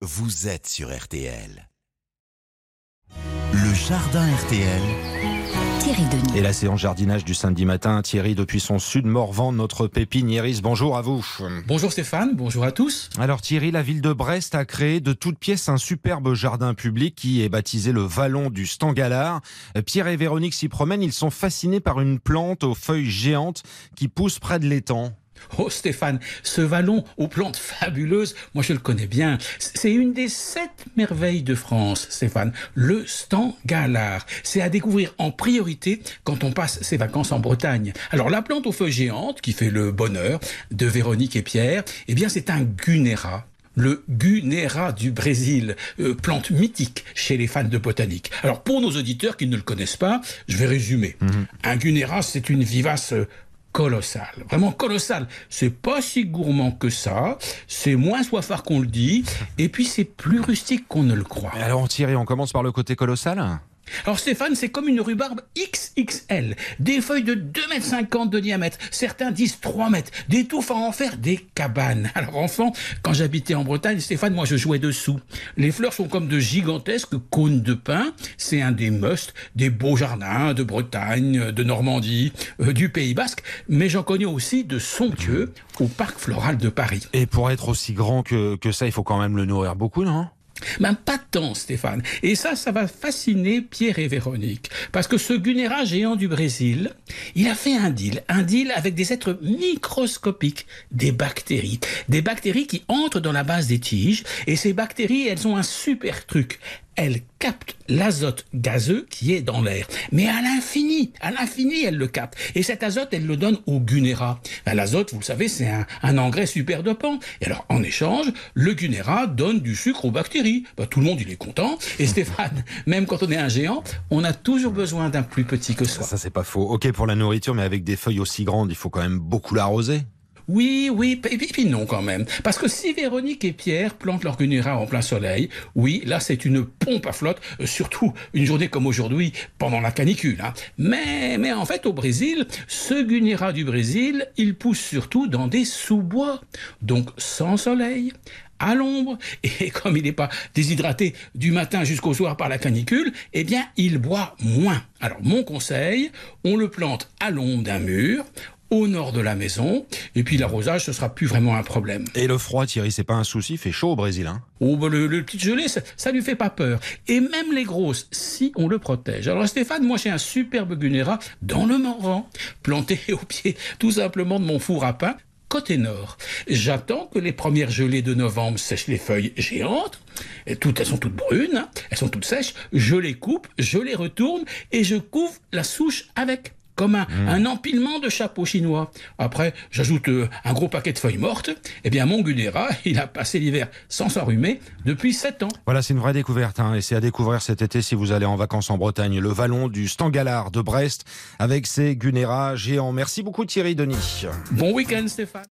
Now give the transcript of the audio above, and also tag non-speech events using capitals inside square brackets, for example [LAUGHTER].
vous êtes sur RTL. Le jardin RTL. Thierry Denis. Et la séance jardinage du samedi matin, Thierry, depuis son sud Morvan, notre pépiniériste. Bonjour à vous. Bonjour Stéphane, bonjour à tous. Alors Thierry, la ville de Brest a créé de toutes pièces un superbe jardin public qui est baptisé le Vallon du Stangalard. Pierre et Véronique s'y promènent, ils sont fascinés par une plante aux feuilles géantes qui pousse près de l'étang. Oh Stéphane, ce vallon aux plantes fabuleuses, moi je le connais bien. C'est une des sept merveilles de France, Stéphane. Le Stangalard. C'est à découvrir en priorité quand on passe ses vacances en Bretagne. Alors la plante aux feuilles géantes, qui fait le bonheur de Véronique et Pierre, eh bien c'est un Gunera le Gunera du Brésil, euh, plante mythique chez les fans de botanique. Alors pour nos auditeurs qui ne le connaissent pas, je vais résumer. Un Gunera, c'est une vivace colossale, vraiment colossale. C'est pas si gourmand que ça, c'est moins soifard qu'on le dit, et puis c'est plus rustique qu'on ne le croit. Alors Thierry, on commence par le côté colossal? Alors Stéphane, c'est comme une rhubarbe XXL, des feuilles de 2,50 m de diamètre, certains disent 3 mètres, des touffes à en faire des cabanes. [LAUGHS] Alors enfant, quand j'habitais en Bretagne, Stéphane, moi je jouais dessous. Les fleurs sont comme de gigantesques cônes de pin, c'est un des musts, des beaux jardins de Bretagne, de Normandie, euh, du Pays Basque, mais j'en connais aussi de somptueux au Parc Floral de Paris. Et pour être aussi grand que, que ça, il faut quand même le nourrir beaucoup, non? Ben, pas tant, Stéphane. Et ça, ça va fasciner Pierre et Véronique. Parce que ce Gunera géant du Brésil, il a fait un deal. Un deal avec des êtres microscopiques, des bactéries. Des bactéries qui entrent dans la base des tiges. Et ces bactéries, elles ont un super truc elle capte l'azote gazeux qui est dans l'air. Mais à l'infini, à l'infini, elle le capte. Et cet azote, elle le donne au Gunera. Ben, l'azote, vous le savez, c'est un, engrais super dopant. Et alors, en échange, le Gunera donne du sucre aux bactéries. Ben, tout le monde, il est content. Et Stéphane, [LAUGHS] même quand on est un géant, on a toujours besoin d'un plus petit que soi. Ça, c'est pas faux. Ok pour la nourriture, mais avec des feuilles aussi grandes, il faut quand même beaucoup l'arroser. Oui, oui, et puis, non quand même. Parce que si Véronique et Pierre plantent leur Gunera en plein soleil, oui, là c'est une pompe à flotte, euh, surtout une journée comme aujourd'hui, pendant la canicule. Hein. Mais, mais en fait, au Brésil, ce Gunera du Brésil, il pousse surtout dans des sous-bois, donc sans soleil, à l'ombre, et comme il n'est pas déshydraté du matin jusqu'au soir par la canicule, eh bien, il boit moins. Alors, mon conseil, on le plante à l'ombre d'un mur, au nord de la maison, et puis l'arrosage, ce sera plus vraiment un problème. Et le froid, Thierry, c'est pas un souci, il fait chaud au Brésil, hein Oh, bah, le, le petit gelé, ça, ça lui fait pas peur. Et même les grosses, si on le protège. Alors Stéphane, moi j'ai un superbe Gunera dans le Morvan, planté [LAUGHS] au pied tout simplement de mon four à pain, côté nord. J'attends que les premières gelées de novembre sèchent les feuilles géantes. Et toutes, elles sont toutes brunes, hein. elles sont toutes sèches. Je les coupe, je les retourne et je couvre la souche avec comme un, Mmh. un empilement de chapeaux chinois. Après, j'ajoute euh, un gros paquet de feuilles mortes. Eh bien, mon Gunera, [LAUGHS] il a passé l'hiver sans s'enrhumer depuis 7 ans. Voilà, c'est une vraie découverte, hein, et c'est à découvrir cet été si vous allez en vacances en Bretagne. Le vallon du Stangalard de Brest avec ses Gunera géants. Merci beaucoup Thierry Denis. Bon week-end, Stéphane.